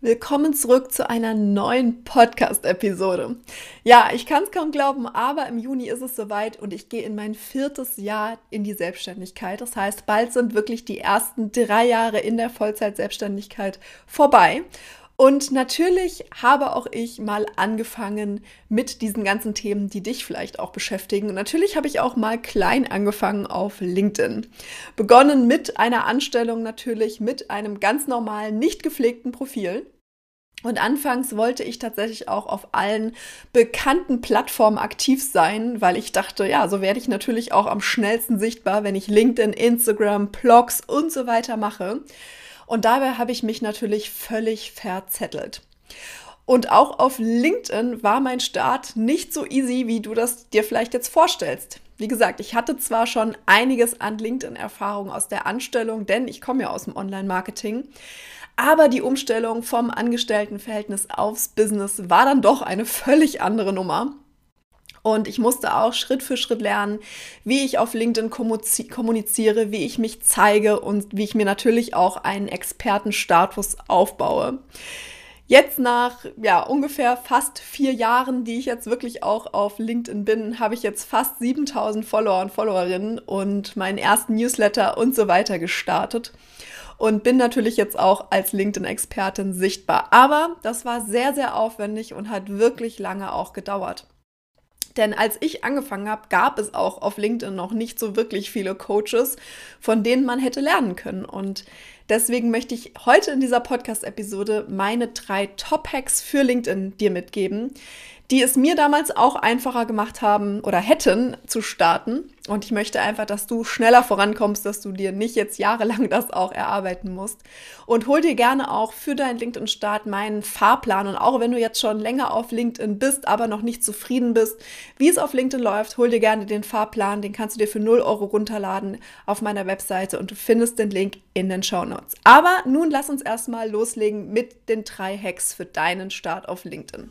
Willkommen zurück zu einer neuen Podcast-Episode. Ja, ich kann es kaum glauben, aber im Juni ist es soweit und ich gehe in mein viertes Jahr in die Selbstständigkeit. Das heißt, bald sind wirklich die ersten drei Jahre in der Vollzeit-Selbstständigkeit vorbei. Und natürlich habe auch ich mal angefangen mit diesen ganzen Themen, die dich vielleicht auch beschäftigen. Und natürlich habe ich auch mal klein angefangen auf LinkedIn. Begonnen mit einer Anstellung natürlich mit einem ganz normalen, nicht gepflegten Profil. Und anfangs wollte ich tatsächlich auch auf allen bekannten Plattformen aktiv sein, weil ich dachte, ja, so werde ich natürlich auch am schnellsten sichtbar, wenn ich LinkedIn, Instagram, Blogs und so weiter mache. Und dabei habe ich mich natürlich völlig verzettelt. Und auch auf LinkedIn war mein Start nicht so easy, wie du das dir vielleicht jetzt vorstellst. Wie gesagt, ich hatte zwar schon einiges an LinkedIn-Erfahrung aus der Anstellung, denn ich komme ja aus dem Online-Marketing, aber die Umstellung vom Angestelltenverhältnis aufs Business war dann doch eine völlig andere Nummer. Und ich musste auch Schritt für Schritt lernen, wie ich auf LinkedIn kommuniziere, wie ich mich zeige und wie ich mir natürlich auch einen Expertenstatus aufbaue. Jetzt nach ja, ungefähr fast vier Jahren, die ich jetzt wirklich auch auf LinkedIn bin, habe ich jetzt fast 7000 Follower und Followerinnen und meinen ersten Newsletter und so weiter gestartet und bin natürlich jetzt auch als LinkedIn-Expertin sichtbar. Aber das war sehr, sehr aufwendig und hat wirklich lange auch gedauert. Denn als ich angefangen habe, gab es auch auf LinkedIn noch nicht so wirklich viele Coaches, von denen man hätte lernen können. Und deswegen möchte ich heute in dieser Podcast-Episode meine drei Top-Hacks für LinkedIn dir mitgeben, die es mir damals auch einfacher gemacht haben oder hätten zu starten. Und ich möchte einfach, dass du schneller vorankommst, dass du dir nicht jetzt jahrelang das auch erarbeiten musst. Und hol dir gerne auch für deinen LinkedIn-Start meinen Fahrplan. Und auch wenn du jetzt schon länger auf LinkedIn bist, aber noch nicht zufrieden bist, wie es auf LinkedIn läuft, hol dir gerne den Fahrplan. Den kannst du dir für 0 Euro runterladen auf meiner Webseite und du findest den Link in den Show Notes. Aber nun lass uns erstmal loslegen mit den drei Hacks für deinen Start auf LinkedIn.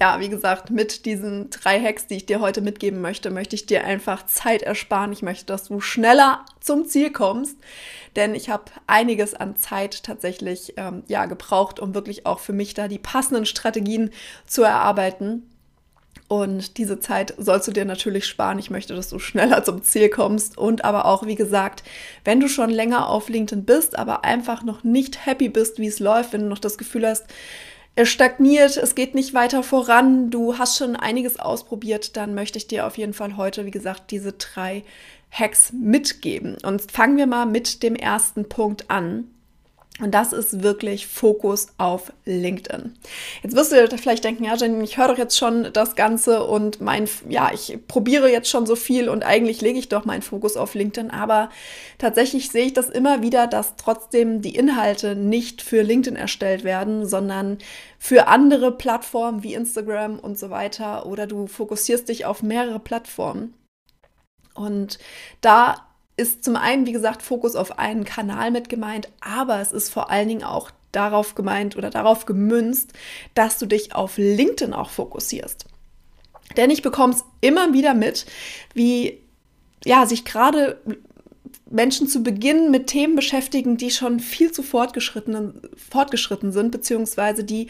Ja, wie gesagt, mit diesen drei Hacks, die ich dir heute mitgeben möchte, möchte ich dir einfach Zeit ersparen. Ich möchte, dass du schneller zum Ziel kommst, denn ich habe einiges an Zeit tatsächlich ähm, ja gebraucht, um wirklich auch für mich da die passenden Strategien zu erarbeiten. Und diese Zeit sollst du dir natürlich sparen. Ich möchte, dass du schneller zum Ziel kommst. Und aber auch, wie gesagt, wenn du schon länger auf LinkedIn bist, aber einfach noch nicht happy bist, wie es läuft, wenn du noch das Gefühl hast, es stagniert, es geht nicht weiter voran, du hast schon einiges ausprobiert, dann möchte ich dir auf jeden Fall heute, wie gesagt, diese drei Hacks mitgeben. Und fangen wir mal mit dem ersten Punkt an. Und das ist wirklich Fokus auf LinkedIn. Jetzt wirst du vielleicht denken, ja, Jenny, ich höre doch jetzt schon das Ganze und mein, ja, ich probiere jetzt schon so viel und eigentlich lege ich doch meinen Fokus auf LinkedIn. Aber tatsächlich sehe ich das immer wieder, dass trotzdem die Inhalte nicht für LinkedIn erstellt werden, sondern für andere Plattformen wie Instagram und so weiter. Oder du fokussierst dich auf mehrere Plattformen. Und da ist zum einen, wie gesagt, Fokus auf einen Kanal mit gemeint, aber es ist vor allen Dingen auch darauf gemeint oder darauf gemünzt, dass du dich auf LinkedIn auch fokussierst. Denn ich bekomme es immer wieder mit, wie ja, sich gerade Menschen zu Beginn mit Themen beschäftigen, die schon viel zu fortgeschritten, fortgeschritten sind, beziehungsweise die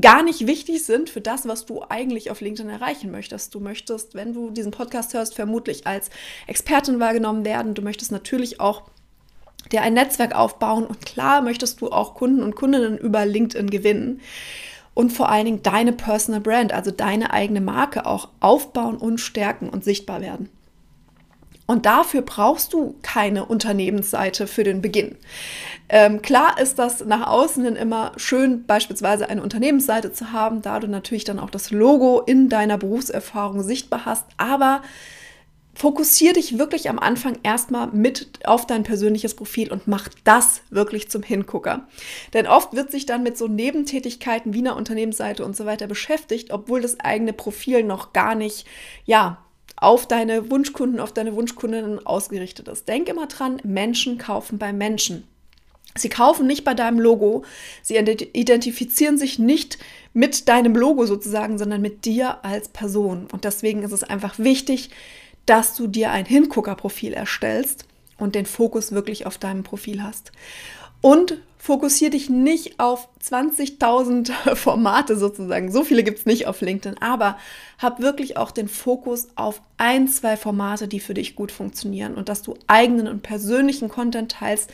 gar nicht wichtig sind für das, was du eigentlich auf LinkedIn erreichen möchtest. Du möchtest, wenn du diesen Podcast hörst, vermutlich als Expertin wahrgenommen werden. Du möchtest natürlich auch dir ein Netzwerk aufbauen und klar möchtest du auch Kunden und Kundinnen über LinkedIn gewinnen. und vor allen Dingen deine Personal Brand, also deine eigene Marke auch aufbauen und stärken und sichtbar werden. Und dafür brauchst du keine Unternehmensseite für den Beginn. Ähm, klar ist das nach außen hin immer schön, beispielsweise eine Unternehmensseite zu haben, da du natürlich dann auch das Logo in deiner Berufserfahrung sichtbar hast, aber fokussiere dich wirklich am Anfang erstmal mit auf dein persönliches Profil und mach das wirklich zum Hingucker. Denn oft wird sich dann mit so Nebentätigkeiten wie einer Unternehmensseite und so weiter beschäftigt, obwohl das eigene Profil noch gar nicht, ja, auf deine Wunschkunden, auf deine Wunschkundinnen ausgerichtet ist. Denk immer dran, Menschen kaufen bei Menschen. Sie kaufen nicht bei deinem Logo, sie identifizieren sich nicht mit deinem Logo sozusagen, sondern mit dir als Person. Und deswegen ist es einfach wichtig, dass du dir ein Hinguckerprofil erstellst und den Fokus wirklich auf deinem Profil hast. Und fokussiere dich nicht auf 20.000 Formate sozusagen. So viele gibt es nicht auf LinkedIn, aber hab wirklich auch den Fokus auf ein, zwei Formate, die für dich gut funktionieren und dass du eigenen und persönlichen Content teilst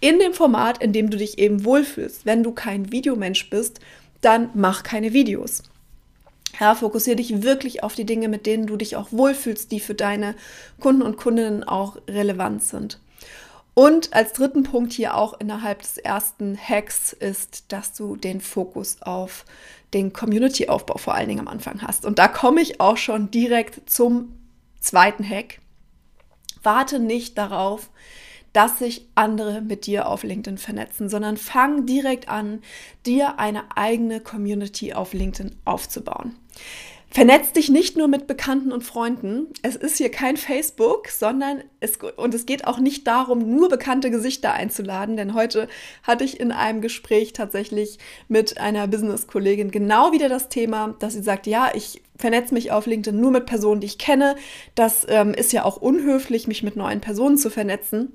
in dem Format, in dem du dich eben wohlfühlst. Wenn du kein Videomensch bist, dann mach keine Videos. Ja, fokussiere dich wirklich auf die Dinge, mit denen du dich auch wohlfühlst, die für deine Kunden und Kundinnen auch relevant sind. Und als dritten Punkt hier auch innerhalb des ersten Hacks ist, dass du den Fokus auf den Community-Aufbau vor allen Dingen am Anfang hast. Und da komme ich auch schon direkt zum zweiten Hack. Warte nicht darauf, dass sich andere mit dir auf LinkedIn vernetzen, sondern fang direkt an, dir eine eigene Community auf LinkedIn aufzubauen. Vernetz dich nicht nur mit Bekannten und Freunden. Es ist hier kein Facebook, sondern es, und es geht auch nicht darum, nur bekannte Gesichter einzuladen, denn heute hatte ich in einem Gespräch tatsächlich mit einer Business-Kollegin genau wieder das Thema, dass sie sagt, ja, ich vernetze mich auf LinkedIn nur mit Personen, die ich kenne. Das ähm, ist ja auch unhöflich, mich mit neuen Personen zu vernetzen.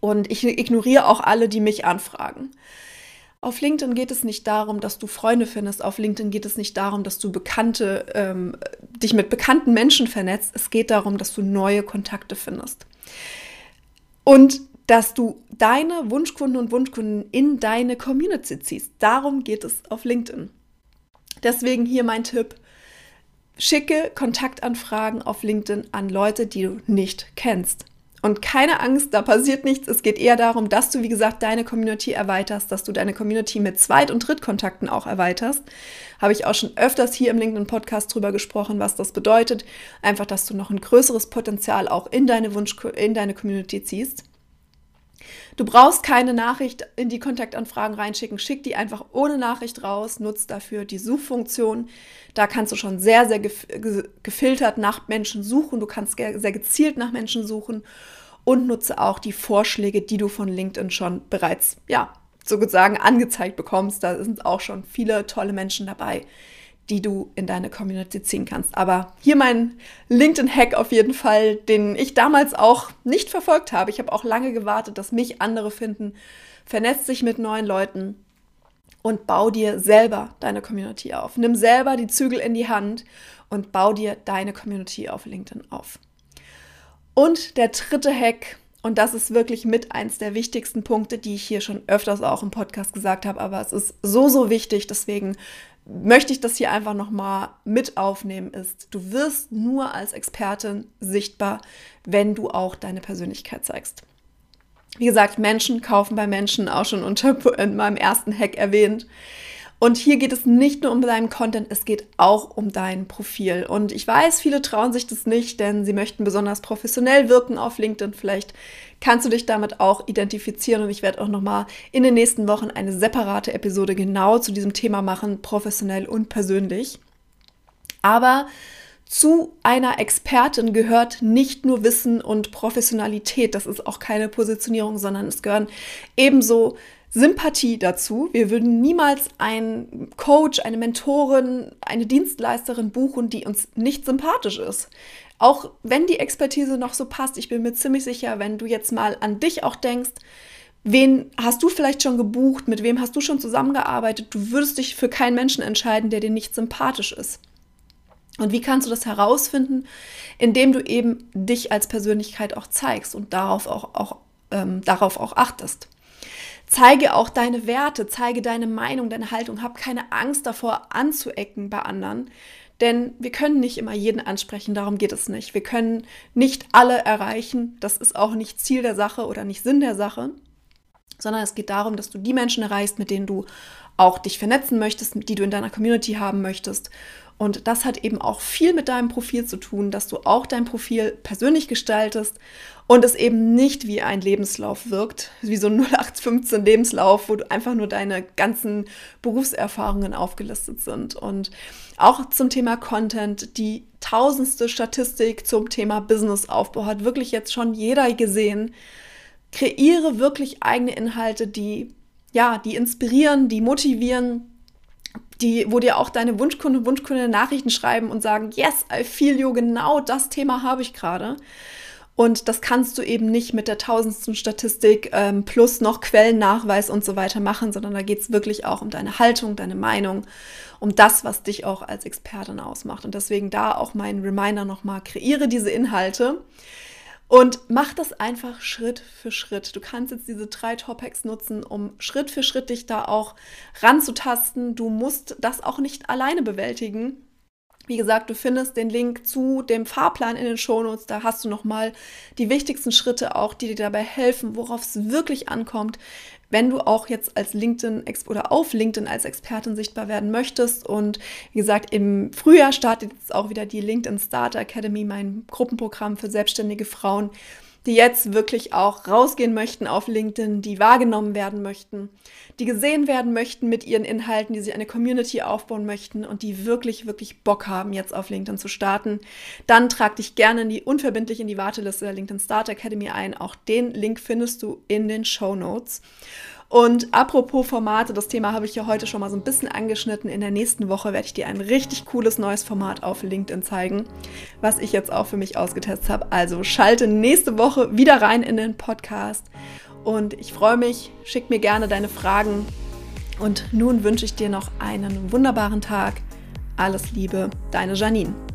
Und ich ignoriere auch alle, die mich anfragen. Auf LinkedIn geht es nicht darum, dass du Freunde findest. Auf LinkedIn geht es nicht darum, dass du bekannte, ähm, dich mit bekannten Menschen vernetzt. Es geht darum, dass du neue Kontakte findest. Und dass du deine Wunschkunden und Wunschkunden in deine Community ziehst. Darum geht es auf LinkedIn. Deswegen hier mein Tipp. Schicke Kontaktanfragen auf LinkedIn an Leute, die du nicht kennst. Und keine Angst, da passiert nichts. Es geht eher darum, dass du, wie gesagt, deine Community erweiterst, dass du deine Community mit Zweit- und Drittkontakten auch erweiterst. Habe ich auch schon öfters hier im LinkedIn-Podcast drüber gesprochen, was das bedeutet. Einfach, dass du noch ein größeres Potenzial auch in deine Wunsch, in deine Community ziehst. Du brauchst keine Nachricht in die Kontaktanfragen reinschicken. Schick die einfach ohne Nachricht raus. Nutz dafür die Suchfunktion. Da kannst du schon sehr, sehr gefiltert nach Menschen suchen. Du kannst sehr gezielt nach Menschen suchen und nutze auch die Vorschläge, die du von LinkedIn schon bereits, ja, sozusagen angezeigt bekommst. Da sind auch schon viele tolle Menschen dabei, die du in deine Community ziehen kannst. Aber hier mein LinkedIn-Hack auf jeden Fall, den ich damals auch nicht verfolgt habe. Ich habe auch lange gewartet, dass mich andere finden. Vernetzt sich mit neuen Leuten und bau dir selber deine Community auf. Nimm selber die Zügel in die Hand und bau dir deine Community auf LinkedIn auf. Und der dritte Hack, und das ist wirklich mit eins der wichtigsten Punkte, die ich hier schon öfters auch im Podcast gesagt habe, aber es ist so, so wichtig, deswegen möchte ich das hier einfach nochmal mit aufnehmen, ist, du wirst nur als Expertin sichtbar, wenn du auch deine Persönlichkeit zeigst. Wie gesagt, Menschen kaufen bei Menschen, auch schon unter in meinem ersten Hack erwähnt. Und hier geht es nicht nur um deinen Content, es geht auch um dein Profil. Und ich weiß, viele trauen sich das nicht, denn sie möchten besonders professionell wirken auf LinkedIn. Vielleicht kannst du dich damit auch identifizieren und ich werde auch nochmal in den nächsten Wochen eine separate Episode genau zu diesem Thema machen, professionell und persönlich. Aber zu einer Expertin gehört nicht nur Wissen und Professionalität, das ist auch keine Positionierung, sondern es gehören ebenso Sympathie dazu. Wir würden niemals einen Coach, eine Mentorin, eine Dienstleisterin buchen, die uns nicht sympathisch ist. Auch wenn die Expertise noch so passt, ich bin mir ziemlich sicher, wenn du jetzt mal an dich auch denkst, wen hast du vielleicht schon gebucht, mit wem hast du schon zusammengearbeitet, du würdest dich für keinen Menschen entscheiden, der dir nicht sympathisch ist. Und wie kannst du das herausfinden? Indem du eben dich als Persönlichkeit auch zeigst und darauf auch, auch, ähm, darauf auch achtest. Zeige auch deine Werte, zeige deine Meinung, deine Haltung. Hab keine Angst davor, anzuecken bei anderen. Denn wir können nicht immer jeden ansprechen, darum geht es nicht. Wir können nicht alle erreichen. Das ist auch nicht Ziel der Sache oder nicht Sinn der Sache, sondern es geht darum, dass du die Menschen erreichst, mit denen du auch dich vernetzen möchtest, die du in deiner Community haben möchtest. Und das hat eben auch viel mit deinem Profil zu tun, dass du auch dein Profil persönlich gestaltest und es eben nicht wie ein Lebenslauf wirkt, wie so ein 0815 Lebenslauf, wo du einfach nur deine ganzen Berufserfahrungen aufgelistet sind. Und auch zum Thema Content, die tausendste Statistik zum Thema Businessaufbau hat wirklich jetzt schon jeder gesehen. Kreiere wirklich eigene Inhalte, die ja, die inspirieren, die motivieren, die, wo dir auch deine Wunschkunden und Wunschkundinnen Nachrichten schreiben und sagen, yes, I feel you, genau das Thema habe ich gerade. Und das kannst du eben nicht mit der tausendsten Statistik ähm, plus noch Quellennachweis und so weiter machen, sondern da geht es wirklich auch um deine Haltung, deine Meinung, um das, was dich auch als Expertin ausmacht. Und deswegen da auch mein Reminder nochmal, kreiere diese Inhalte und mach das einfach Schritt für Schritt. Du kannst jetzt diese drei Topics nutzen, um Schritt für Schritt dich da auch ranzutasten. Du musst das auch nicht alleine bewältigen. Wie gesagt, du findest den Link zu dem Fahrplan in den Shownotes. Da hast du nochmal die wichtigsten Schritte auch, die dir dabei helfen, worauf es wirklich ankommt, wenn du auch jetzt als LinkedIn oder auf LinkedIn als Expertin sichtbar werden möchtest. Und wie gesagt, im Frühjahr startet jetzt auch wieder die LinkedIn Starter Academy, mein Gruppenprogramm für selbstständige Frauen die jetzt wirklich auch rausgehen möchten auf LinkedIn, die wahrgenommen werden möchten, die gesehen werden möchten mit ihren Inhalten, die sich eine Community aufbauen möchten und die wirklich, wirklich Bock haben, jetzt auf LinkedIn zu starten, dann trag dich gerne in die, unverbindlich in die Warteliste der LinkedIn Start Academy ein. Auch den Link findest du in den Show Notes. Und apropos Formate, das Thema habe ich ja heute schon mal so ein bisschen angeschnitten. In der nächsten Woche werde ich dir ein richtig cooles neues Format auf LinkedIn zeigen, was ich jetzt auch für mich ausgetestet habe. Also schalte nächste Woche wieder rein in den Podcast. Und ich freue mich, schick mir gerne deine Fragen. Und nun wünsche ich dir noch einen wunderbaren Tag. Alles Liebe, deine Janine.